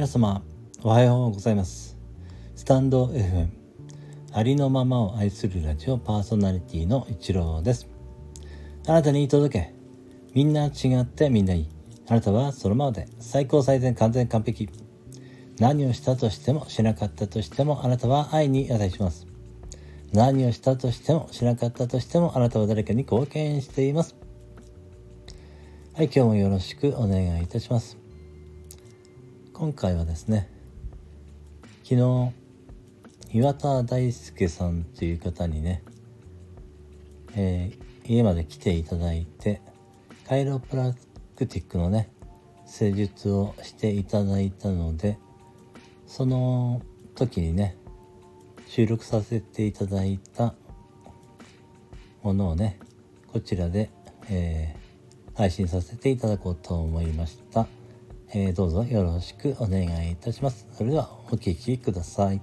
皆様おはようございます。スタンド FM ありのままを愛するラジオパーソナリティの一郎です。あなたに届けみんな違ってみんないい。あなたはそのままで最高最善完全完璧。何をしたとしてもしなかったとしてもあなたは愛に値します。何をしたとしてもしなかったとしてもあなたは誰かに貢献しています。はい今日もよろしくお願いいたします。今回はですね昨日岩田大輔さんという方にね、えー、家まで来ていただいてカイロプラクティックのね施術をしていただいたのでその時にね収録させていただいたものをねこちらで、えー、配信させていただこうと思いました、えー、どうぞよろしくお願いいたします。それではお聞きください。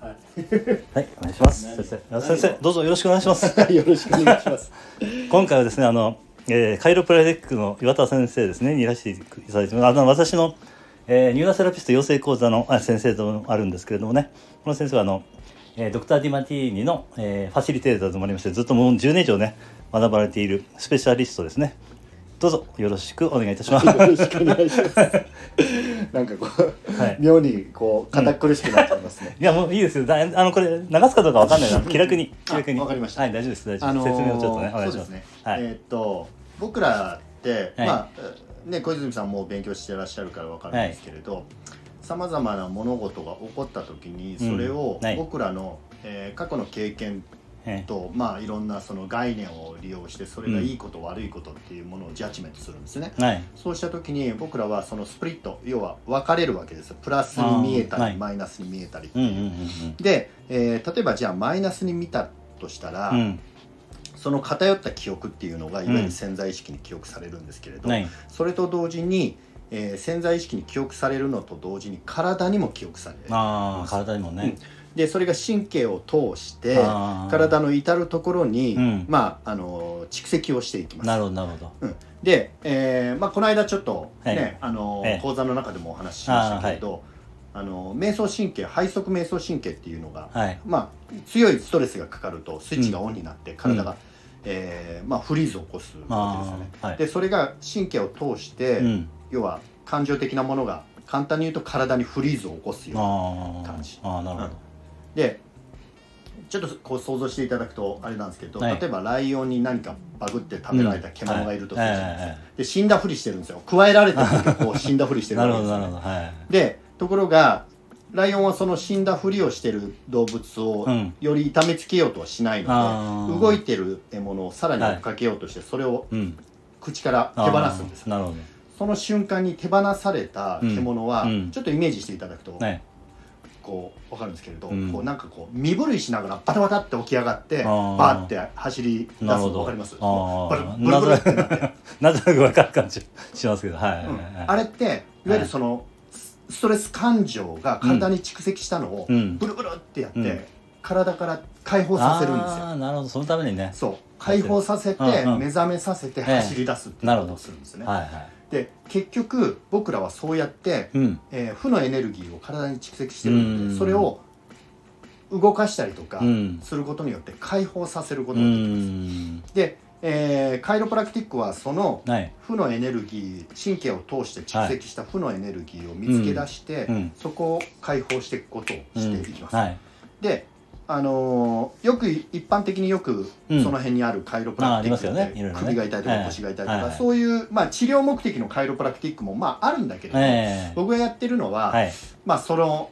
はい、お願いします。先生先生どうぞよろしくお願いします。よろしくお願いします。今回はですねあの、えー、カイロプラティックの岩田先生ですねにいらしていただいてあの私のえー、ニューラセラピスト養成講座の先生とあるんですけれどもね。この先生はあの、えー、ドクター・ディマティーニの、えー、ファシリテーターともありましてずっともう10年以上ね学ばれているスペシャリストですねどうぞよろしくお願いいたします。よろしくお願いします。なんかこう、はい、妙にこう堅苦しくなっちゃいますね。いやもういいですよ。だあのこれ流すかどうかわかんないな。気楽に気楽に。わかりました。はい大丈夫です大丈夫。あのー、説明をちょっとねお願いします。ね、はい、えー、っと僕らって、はい、まあね、小泉さんも勉強してらっしゃるから分かるんですけれどさまざまな物事が起こった時にそれを僕らの、えー、過去の経験と、まあ、いろんなその概念を利用してそれがいいこと、うん、悪いことっていうものをジャッジメントするんですね、はい、そうした時に僕らはそのスプリット要は分かれるわけですプラスに見えたり、はい、マイナスに見えたり。っていう,、で、えー、例えばじゃあマイナスに見たとしたら、うん。その偏った記憶っていうのがいわゆる潜在意識に記憶されるんですけれど、うん、それと同時に、えー、潜在意識に記憶されるのと同時に体にも記憶されるあ体にもね、うん、でそれが神経を通して体の至る所に、うん、まああの蓄積をしていきます。なるほどなるほど、うん、で、えーまあ、この間ちょっとね、はい、あの、講座の中でもお話ししましたけれど、あの瞑想神経背側瞑想神経っていうのが、はい、まあ強いストレスがかかるとスイッチがオンになって体が、えーまあ、フリーズを起こすわけですよね。はい、でそれが神経を通して、うん、要は感情的なものが簡単に言うと体にフリーズを起こすような感じ。あなるほど、うん、でちょっとこう想像していただくとあれなんですけど、はい、例えばライオンに何かバグって食べられた獣がいるとするじゃないですか、で死んだふりしてるんですよ。加えられた時こう死んだふりしてるわけですよ、ね、はい、でところがライオンはその死んだふりをしてる動物をより痛めつけようとはしないので、動いてる獲物をさらに追っかけようとしてそれを口から手放すんです、なるほど。その瞬間に手放された獣は、ちょっとイメージしていただくと、こう分かるんですけれど、こうなんかこう身震いしながらバタバタって起き上がってバーって走り出すの分かります？あブルブルってなって。なく分 かる感じしますけど、はい、あれっていわゆるその、ストレス感情が体に蓄積したのをブルブルってやって、体から解放させるんですよ。あなるほど。そのためにね。そう。解放させて目覚めさせて走り出すっていうことをするんですね。はいはい、で結局僕らはそうやって、うん、えー、負のエネルギーを体に蓄積してるので、それを動かしたりとかすることによって解放させることができます。でえー、カイロプラクティックはその負のエネルギー神経を通して蓄積した負のエネルギーを見つけ出して、はいうん、そこを解放していくことをしていきます。うん。はい、であのー、よく一般的によくその辺にあるカイロプラクティックって、ね、首が痛いとか腰が痛いとか、はい、そういう、まあ、治療目的のカイロプラクティックも、まあ、あるんだけれども、僕がやってるのは、まあ、その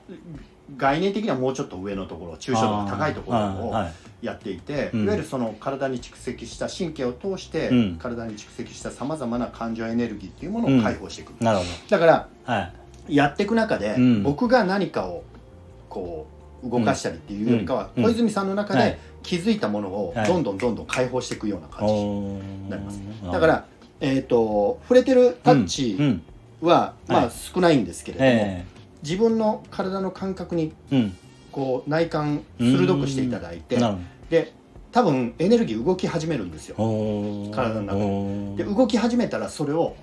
概念的にはもうちょっと上のところ抽象度が高いところをやっていて、いわゆるその体に蓄積した神経を通して体に蓄積したさまざまな感情エネルギーっていうものを解放していく、うん、だから、はい、やっていく中で、僕が何かをこう動かしたりっていうよりかは、小泉さんの中で気づいたものをどんどんどんどん解放していくような感じになります、だから、えーと、触れてるタッチは、まあ、少ないんですけれども、自分の体の感覚にこう内観鋭くしていただいて、で多分エネルギー動き始めるんですよ。体の中で。で動き始めたらそれを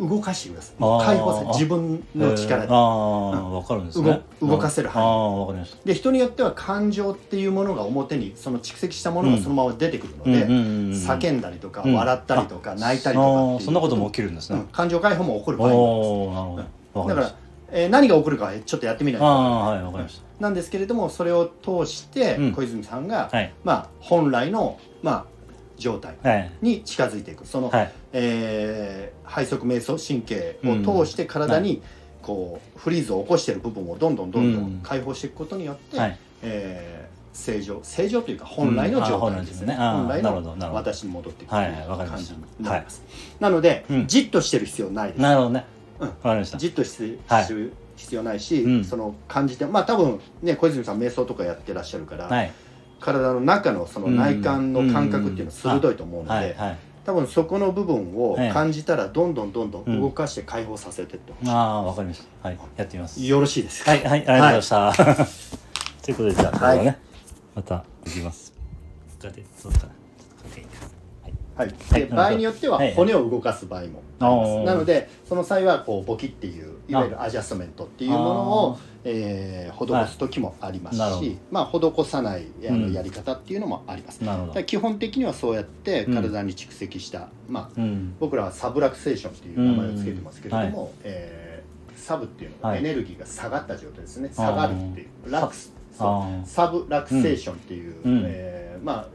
動かしてください解放せ自分の力で。分かるんですね。動かせる範囲。あ分かりました。で人によっては感情っていうものが表にその蓄積したものがそのまま出てくるので、叫んだりとか、笑ったりとか泣いたりとかそんなことも起きるんですね、感情解放も起こる場合もあります。だから、えー、何が起こるかちょっとやってみないと。はい、分かりました。なんですけれどもそれを通して小泉さんが、まあ本来のまあ状態に近づいていく、その、はい、えー、背側瞑想神経を通して体にこうフリーズを起こしている部分をどんどんどんどん解放していくことによって、はい、えー、正常正常というか本来の状態ですね、うん、本来の私に戻っていくという感じになります、なので、うん、じっとしてる必要ないです。なるほどね、うん、かりました。じっとしてる、必要ないし、その感じてまあ多分ね小泉さん瞑想とかやってらっしゃるから、はい体の中のその内観の感覚っていうのは鋭いと思うので、多分そこの部分を感じたらどんどんどんどん動かして解放させてってほしい、ああわかりました。はいやってみます。よろしいですはいはいありがとうございました、はい、ということでじゃあ、はい、ねまたいきます。そうかはい、で場合によっては骨を動かす場合もあります、はい、なのでその際はこうボキっていういわゆるアジャストメントっていうものをえー、施す時もありますし、まあ、施さないあのやり方っていうのもあります、うん、基本的にはそうやって体に蓄積した、うん、まあ、僕らはサブラクセーションっていう名前を付けてますけれども、はい、えー、サブっていうのはエネルギーが下がった状態ですね、下がるっていう。ラクス。サブラクセーションっていう、うん、えー、まあ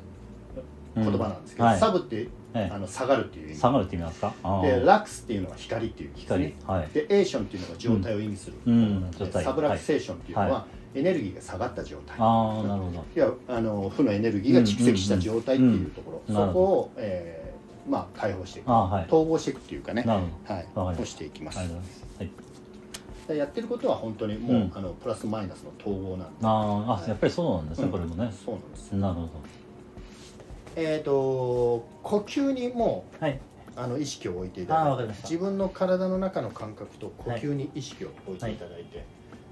言葉なんですけど、はい、サブってあの下がるっていう意味。下がるって意味なんですか？でラクスっていうのは光っていう意味ですね。光、はい、でエーションっていうのが状態を意味する、うん、サブラクセーションっていうのは、エネルギーが下がった状態。ああなるほど。いやあの負のエネルギーが蓄積した状態っていうところ、そこを、えー、まあ解放していく、はい、統合していくっていうかね。はい、をしていきます。はい。やってることは本当にもう、うん、あのプラスマイナスの統合なんで。あ、はい、あやっぱりそうなんですね、うん、これもね。そうなんです。なるほどえっ、ー、と呼吸にも、はい、あの意識を置いていただいて自分の体の中の感覚と呼吸に意識を置いていただいて、はい、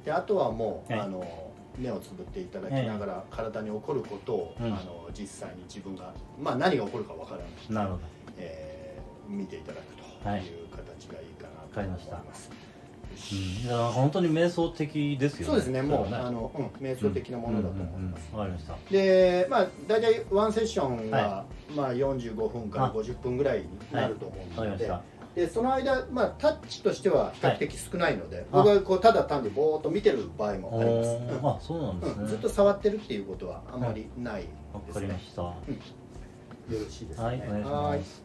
であとはもう、はい、あの目をつぶっていただきながら、体に起こることを、あの実際に自分が、まあ、何が起こるかわからない。なるほど、えー、見ていただくとい。う形がいいかなと思います。うん、だから本当に瞑想的ですよね。そうですね。もう、ね、あの、うん、瞑想的なものだと思います、わ、かりました。でまあ大体ワンセッションが、はい、まあ45分から50分ぐらいになると思うので、はい、でその間、まあ、タッチとしては比較的少ないので、はい、僕はこうただ単にぼーっと見てる場合もあります、うん、あそうなんですね、うん、ずっと触ってるっていうことはあまりないですね。わ、かりました、よろしいですね。はい。お願いします。じ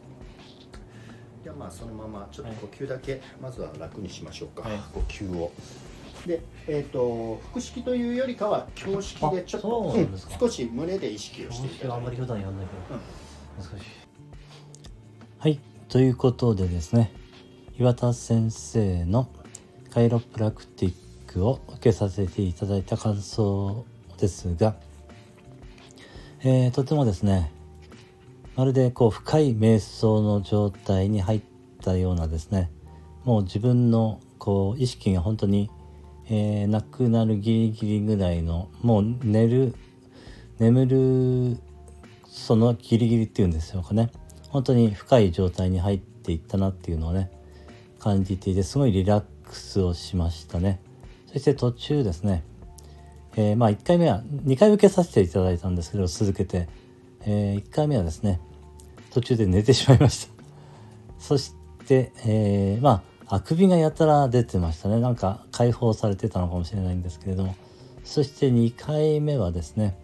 ゃあまあそのままちょっと呼吸だけまずは楽にしましょうか、はい、呼吸を。でえーと、腹式というよりかは胸式でちょっと、うん、少し胸で意識をしていただいて。あんまり普段やんないけど、うん、難しいはい。ということでですね岩田先生のカイロプラクティックを受けさせていただいた感想ですが、えー、とてもですねまるでこう深い瞑想の状態に入ったようなですね。もう自分のこう意識が本当に、えー、なくなるギリギリぐらいのもう寝る眠るそのギリギリっていうんですよかね。本当に深い状態に入っていったなっていうのをね感じていてすごいリラックスをしましたね。そして途中ですね、えー、まあ1回目は2回受けさせていただいたんですけど続けて、えー、1回目はですね途中で寝てしまいました。そして、えー、まああくびがやたら出てましたね。なんか解放されてたのかもしれないんですけれども。そして2回目はですね、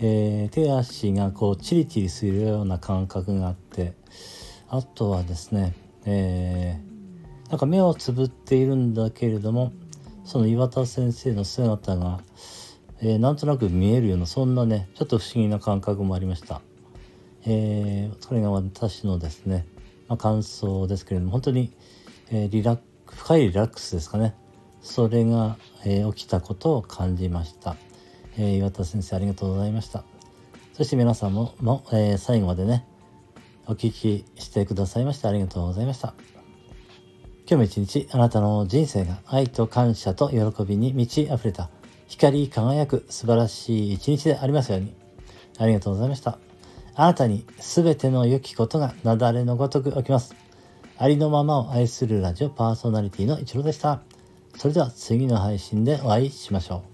えー、手足がこうチリチリするような感覚があってあとはですね、えー、なんか目をつぶっているんだけれどもその岩田先生の姿が、えー、なんとなく見えるようなそんなねちょっと不思議な感覚もありました。えー、それが私のですね、まあ、感想ですけれども本当に、えー、リラック深いリラックスですかね。それが、えー、起きたことを感じました、えー、岩田先生ありがとうございました。そして皆さんもも、えー、最後までねお聞きしてくださいましてありがとうございました。今日も一日あなたの人生が愛と感謝と喜びに満ち溢れた光り輝く素晴らしい一日でありますようにありがとうございました。あなたに全ての良きことが雪崩のごとく起きます。ありのままを愛するラジオパーソナリティの一郎でした。それでは次の配信でお会いしましょう。